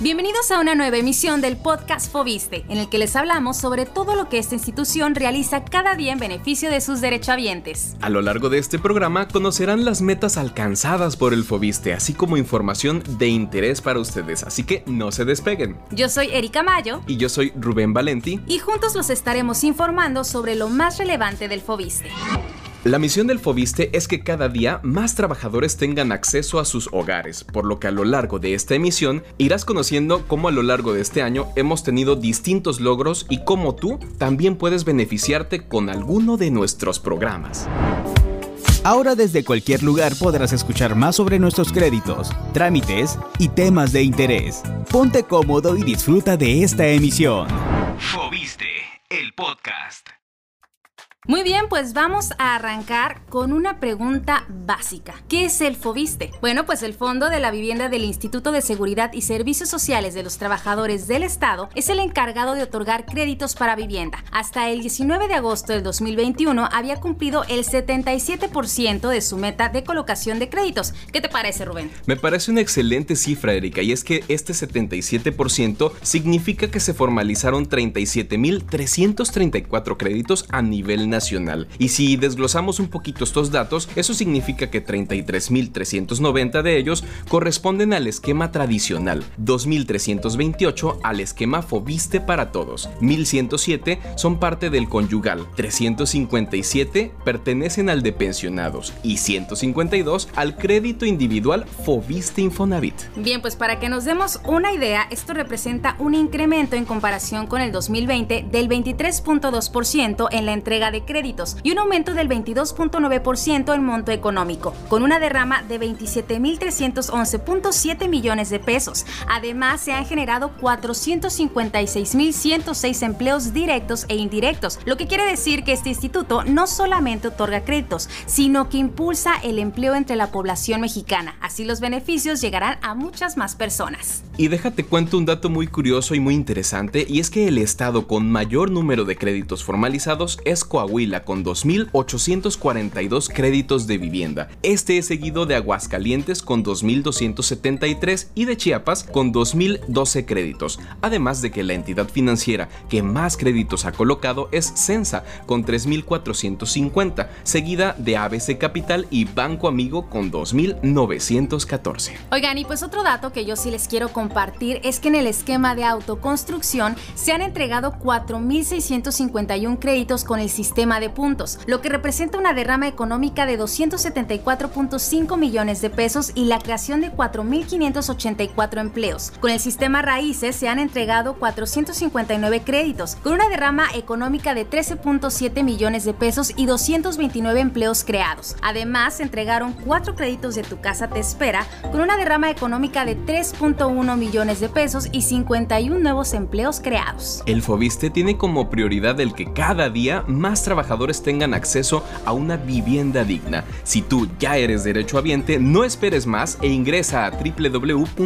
Bienvenidos a una nueva emisión del podcast Fobiste, en el que les hablamos sobre todo lo que esta institución realiza cada día en beneficio de sus derechohabientes. A lo largo de este programa conocerán las metas alcanzadas por el Fobiste, así como información de interés para ustedes, así que no se despeguen. Yo soy Erika Mayo. Y yo soy Rubén Valenti. Y juntos los estaremos informando sobre lo más relevante del Fobiste. La misión del Fobiste es que cada día más trabajadores tengan acceso a sus hogares, por lo que a lo largo de esta emisión irás conociendo cómo a lo largo de este año hemos tenido distintos logros y cómo tú también puedes beneficiarte con alguno de nuestros programas. Ahora desde cualquier lugar podrás escuchar más sobre nuestros créditos, trámites y temas de interés. Ponte cómodo y disfruta de esta emisión. Fobiste, el podcast. Muy bien, pues vamos a arrancar con una pregunta básica. ¿Qué es el FOBISTE? Bueno, pues el Fondo de la Vivienda del Instituto de Seguridad y Servicios Sociales de los Trabajadores del Estado es el encargado de otorgar créditos para vivienda. Hasta el 19 de agosto del 2021 había cumplido el 77% de su meta de colocación de créditos. ¿Qué te parece, Rubén? Me parece una excelente cifra, Erika, y es que este 77% significa que se formalizaron 37.334 créditos a nivel nacional y si desglosamos un poquito estos datos, eso significa que 33.390 de ellos corresponden al esquema tradicional, 2.328 al esquema Fobiste para todos, 1.107 son parte del conyugal, 357 pertenecen al de pensionados y 152 al crédito individual Fobiste Infonavit. Bien, pues para que nos demos una idea, esto representa un incremento en comparación con el 2020 del 23.2% en la entrega de créditos y un aumento del 22.9% en monto económico, con una derrama de 27.311.7 millones de pesos. Además, se han generado 456.106 empleos directos e indirectos, lo que quiere decir que este instituto no solamente otorga créditos, sino que impulsa el empleo entre la población mexicana. Así los beneficios llegarán a muchas más personas. Y déjate cuento un dato muy curioso y muy interesante, y es que el estado con mayor número de créditos formalizados es Coahuila con 2.842 créditos de vivienda. Este es seguido de Aguascalientes con 2.273 y de Chiapas con 2.012 créditos, además de que la entidad financiera que más créditos ha colocado es Censa con 3.450, seguida de ABC Capital y Banco Amigo con 2.914. Oigan, y pues otro dato que yo sí les quiero compartir es que en el esquema de autoconstrucción se han entregado 4.651 créditos con el sistema de puntos, lo que representa una derrama económica de 274.5 millones de pesos y la creación de 4.584 empleos. Con el sistema raíces se han entregado 459 créditos, con una derrama económica de 13.7 millones de pesos y 229 empleos creados. Además, se entregaron 4 créditos de Tu Casa Te Espera, con una derrama económica de 3.1 millones de pesos y 51 nuevos empleos creados. El Fobiste tiene como prioridad el que cada día más trabajadores tengan acceso a una vivienda digna. Si tú ya eres derechohabiente, no esperes más e ingresa a www.gov.mx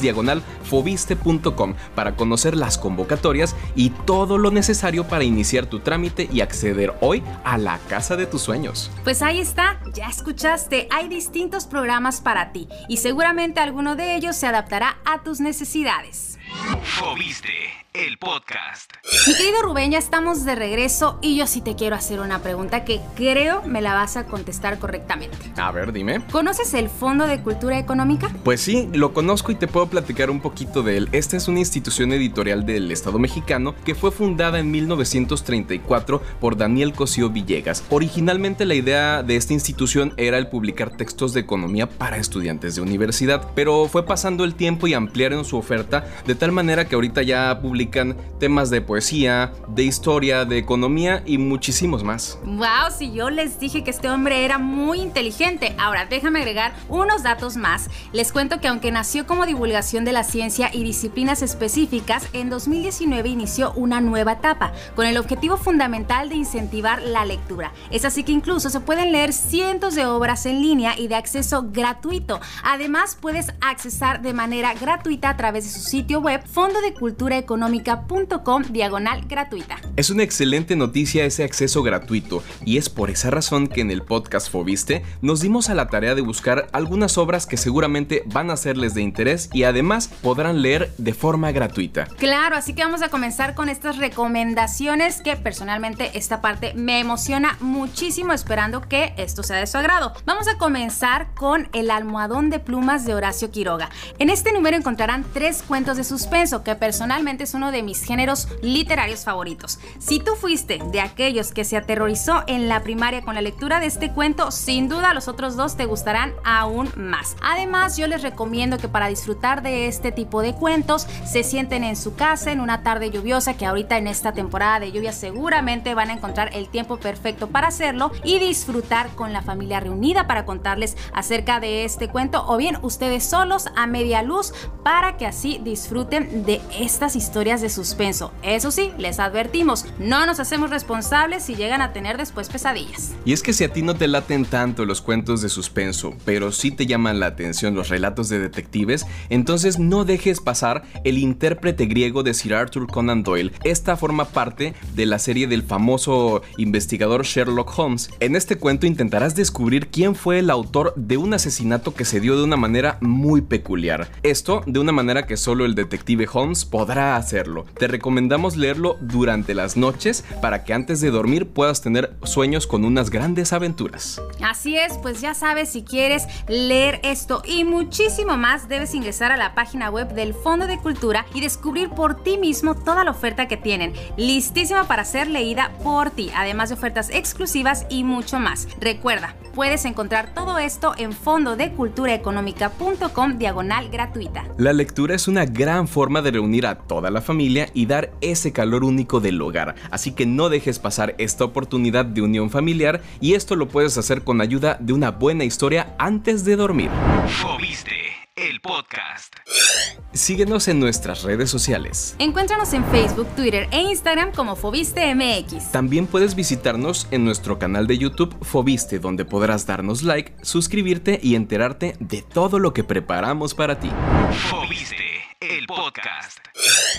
diagonal fobiste.com para conocer las convocatorias y todo lo necesario para iniciar tu trámite y acceder hoy a la casa de tus sueños. Pues ahí está, ya escuchaste, hay distintos programas para ti y seguramente alguno de ellos se adaptará a tus necesidades. Fobiste, el podcast. Mi querido Rubén, ya estamos de regreso y yo sí te quiero hacer una pregunta que creo me la vas a contestar correctamente. A ver, dime. ¿Conoces el Fondo de Cultura Económica? Pues sí, lo conozco y te puedo platicar un poquito de él. Esta es una institución editorial del Estado mexicano que fue fundada en 1934 por Daniel Cosío Villegas. Originalmente la idea de esta institución era el publicar textos de economía para estudiantes de universidad, pero fue pasando el tiempo y ampliaron su oferta de tal manera que ahorita ya temas de poesía, de historia, de economía y muchísimos más. Wow, si yo les dije que este hombre era muy inteligente. Ahora, déjame agregar unos datos más. Les cuento que aunque nació como divulgación de la ciencia y disciplinas específicas, en 2019 inició una nueva etapa con el objetivo fundamental de incentivar la lectura. Es así que incluso se pueden leer cientos de obras en línea y de acceso gratuito. Además, puedes accesar de manera gratuita a través de su sitio web web fondodeculturaeconómica.com diagonal gratuita. Es una excelente noticia ese acceso gratuito y es por esa razón que en el podcast Fobiste nos dimos a la tarea de buscar algunas obras que seguramente van a serles de interés y además podrán leer de forma gratuita. Claro, así que vamos a comenzar con estas recomendaciones que personalmente esta parte me emociona muchísimo esperando que esto sea de su agrado. Vamos a comenzar con El almohadón de plumas de Horacio Quiroga. En este número encontrarán tres cuentos de suspenso que personalmente es uno de mis géneros literarios favoritos. Si tú fuiste de aquellos que se aterrorizó en la primaria con la lectura de este cuento, sin duda los otros dos te gustarán aún más. Además, yo les recomiendo que para disfrutar de este tipo de cuentos se sienten en su casa en una tarde lluviosa que ahorita en esta temporada de lluvia seguramente van a encontrar el tiempo perfecto para hacerlo y disfrutar con la familia reunida para contarles acerca de este cuento o bien ustedes solos a media luz para que así disfruten de estas historias de suspenso. Eso sí, les advertimos, no nos hacemos responsables si llegan a tener después pesadillas. Y es que si a ti no te laten tanto los cuentos de suspenso, pero sí te llaman la atención los relatos de detectives, entonces no dejes pasar el intérprete griego de Sir Arthur Conan Doyle. Esta forma parte de la serie del famoso investigador Sherlock Holmes. En este cuento intentarás descubrir quién fue el autor de un asesinato que se dio de una manera muy peculiar. Esto de una manera que solo el detective Holmes podrá hacerlo. Te recomendamos leerlo durante las noches para que antes de dormir puedas tener sueños con unas grandes aventuras. Así es, pues ya sabes, si quieres leer esto y muchísimo más, debes ingresar a la página web del Fondo de Cultura y descubrir por ti mismo toda la oferta que tienen, listísima para ser leída por ti, además de ofertas exclusivas y mucho más. Recuerda, puedes encontrar todo esto en fondodeculturaeconómica.com diagonal gratuita. La lectura es una gran forma de reunir a toda la familia y dar ese calor único del hogar, así que no dejes pasar esta oportunidad de unión familiar y esto lo puedes hacer con ayuda de una buena historia antes de dormir. Fobiste, el podcast. Síguenos en nuestras redes sociales. Encuéntranos en Facebook, Twitter e Instagram como Fobiste MX. También puedes visitarnos en nuestro canal de YouTube Fobiste, donde podrás darnos like, suscribirte y enterarte de todo lo que preparamos para ti. Fobiste, el podcast.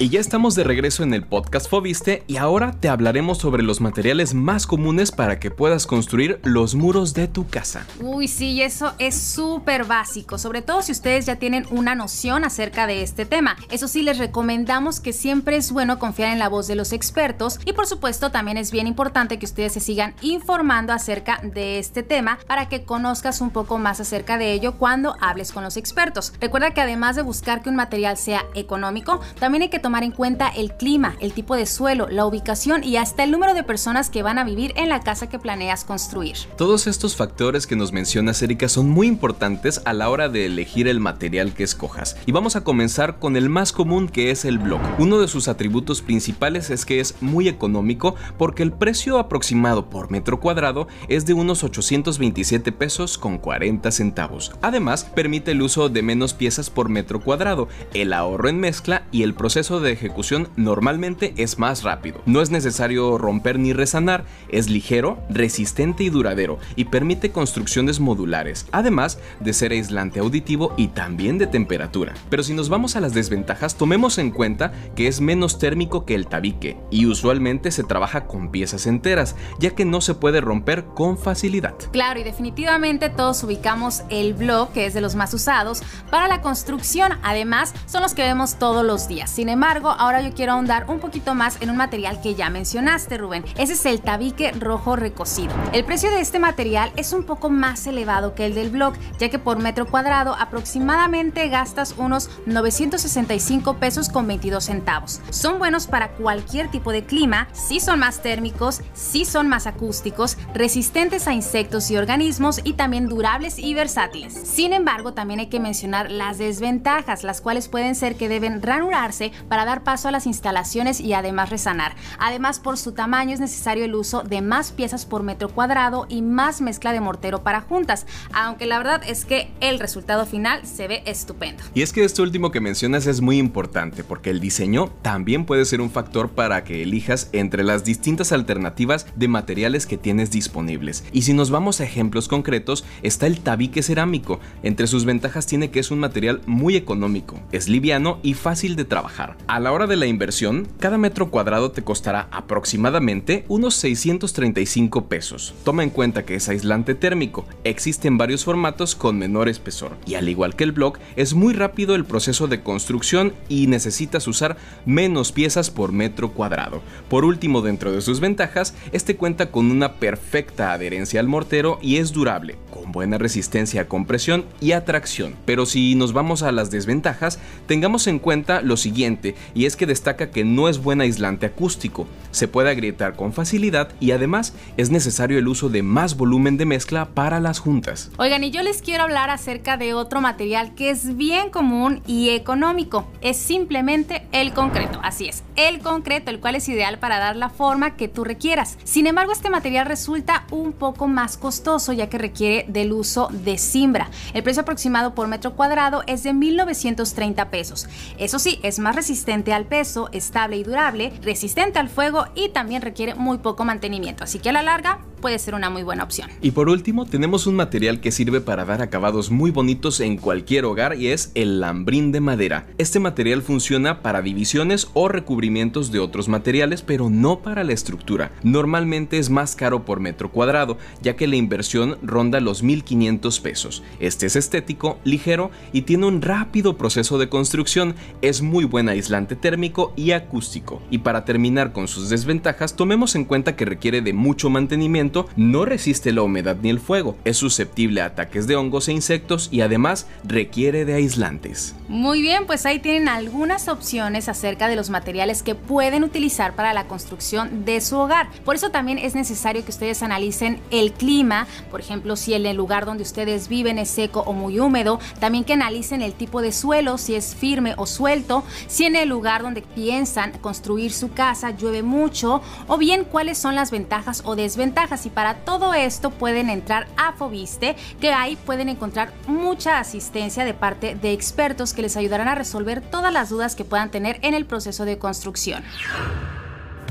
Y ya estamos de regreso en el podcast Fobiste y ahora te hablaremos sobre los materiales más comunes para que puedas construir los muros de tu casa. Uy, sí, eso es súper básico, sobre todo si ustedes ya tienen una noción acerca de este tema. Eso sí, les recomendamos que siempre es bueno confiar en la voz de los expertos y por supuesto también es bien importante que ustedes se sigan informando acerca de este tema para que conozcas un poco más acerca de ello cuando hables con los expertos. Recuerda que además de buscar que un material sea económico, también hay que tomar en cuenta el clima, el tipo de suelo, la ubicación y hasta el número de personas que van a vivir en la casa que planeas construir. Todos estos factores que nos mencionas, Erika, son muy importantes a la hora de elegir el material que escojas. Y vamos a comenzar con el más común que es el block. Uno de sus atributos principales es que es muy económico porque el precio aproximado por metro cuadrado es de unos 827 pesos con 40 centavos. Además, permite el uso de menos piezas por metro cuadrado, el ahorro en mezcla y el proceso de ejecución normalmente es más rápido. No es necesario romper ni resanar, es ligero, resistente y duradero y permite construcciones modulares, además de ser aislante auditivo y también de temperatura. Pero si nos vamos a las desventajas, tomemos en cuenta que es menos térmico que el tabique y usualmente se trabaja con piezas enteras, ya que no se puede romper con facilidad. Claro, y definitivamente todos ubicamos el block, que es de los más usados, para la construcción. Además, son los que vemos todos los días. Sin embargo, ahora yo quiero ahondar un poquito más en un material que ya mencionaste, Rubén. Ese es el tabique rojo recocido. El precio de este material es un poco más elevado que el del block, ya que por metro cuadrado aproximadamente gastas unos 965 pesos con 22 centavos. Son buenos para cualquier tipo de clima, sí son más térmicos, sí son más acústicos, resistentes a insectos y organismos y también durables y versátiles. Sin embargo, también hay que mencionar las desventajas, las cuales pueden ser que deben ranurarse para dar paso a las instalaciones y además resanar. Además, por su tamaño es necesario el uso de más piezas por metro cuadrado y más mezcla de mortero para juntas, aunque la verdad es que el resultado final se ve estupendo. Y es que esto último que mencionas es muy importante porque el diseño también puede ser un factor para que elijas entre las distintas alternativas de materiales que tienes disponibles. Y si nos vamos a ejemplos concretos, está el tabique cerámico. Entre sus ventajas tiene que es un material muy económico, es libre y fácil de trabajar. A la hora de la inversión, cada metro cuadrado te costará aproximadamente unos 635 pesos. Toma en cuenta que es aislante térmico, existen varios formatos con menor espesor y al igual que el blog, es muy rápido el proceso de construcción y necesitas usar menos piezas por metro cuadrado. Por último, dentro de sus ventajas, este cuenta con una perfecta adherencia al mortero y es durable, buena resistencia a compresión y atracción. Pero si nos vamos a las desventajas, tengamos en cuenta lo siguiente, y es que destaca que no es buen aislante acústico, se puede agrietar con facilidad y además es necesario el uso de más volumen de mezcla para las juntas. Oigan, y yo les quiero hablar acerca de otro material que es bien común y económico, es simplemente el concreto, así es, el concreto, el cual es ideal para dar la forma que tú requieras. Sin embargo, este material resulta un poco más costoso ya que requiere del uso de cimbra. El precio aproximado por metro cuadrado es de 1.930 pesos. Eso sí, es más resistente al peso, estable y durable, resistente al fuego y también requiere muy poco mantenimiento. Así que a la larga puede ser una muy buena opción. Y por último, tenemos un material que sirve para dar acabados muy bonitos en cualquier hogar y es el lambrín de madera. Este material funciona para divisiones o recubrimientos de otros materiales, pero no para la estructura. Normalmente es más caro por metro cuadrado, ya que la inversión ronda los 1.500 pesos. Este es estético, ligero y tiene un rápido proceso de construcción, es muy buen aislante térmico y acústico. Y para terminar con sus desventajas, tomemos en cuenta que requiere de mucho mantenimiento no resiste la humedad ni el fuego, es susceptible a ataques de hongos e insectos y además requiere de aislantes. Muy bien, pues ahí tienen algunas opciones acerca de los materiales que pueden utilizar para la construcción de su hogar. Por eso también es necesario que ustedes analicen el clima, por ejemplo, si el lugar donde ustedes viven es seco o muy húmedo, también que analicen el tipo de suelo, si es firme o suelto, si en el lugar donde piensan construir su casa llueve mucho, o bien cuáles son las ventajas o desventajas y para todo esto pueden entrar a Fobiste, que ahí pueden encontrar mucha asistencia de parte de expertos que les ayudarán a resolver todas las dudas que puedan tener en el proceso de construcción.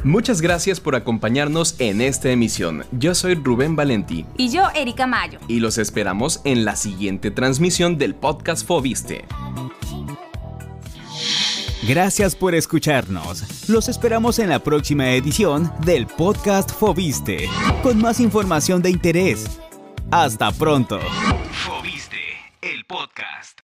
Muchas gracias por acompañarnos en esta emisión. Yo soy Rubén Valentí. Y yo, Erika Mayo. Y los esperamos en la siguiente transmisión del podcast Fobiste. Gracias por escucharnos. Los esperamos en la próxima edición del podcast Fobiste, con más información de interés. Hasta pronto.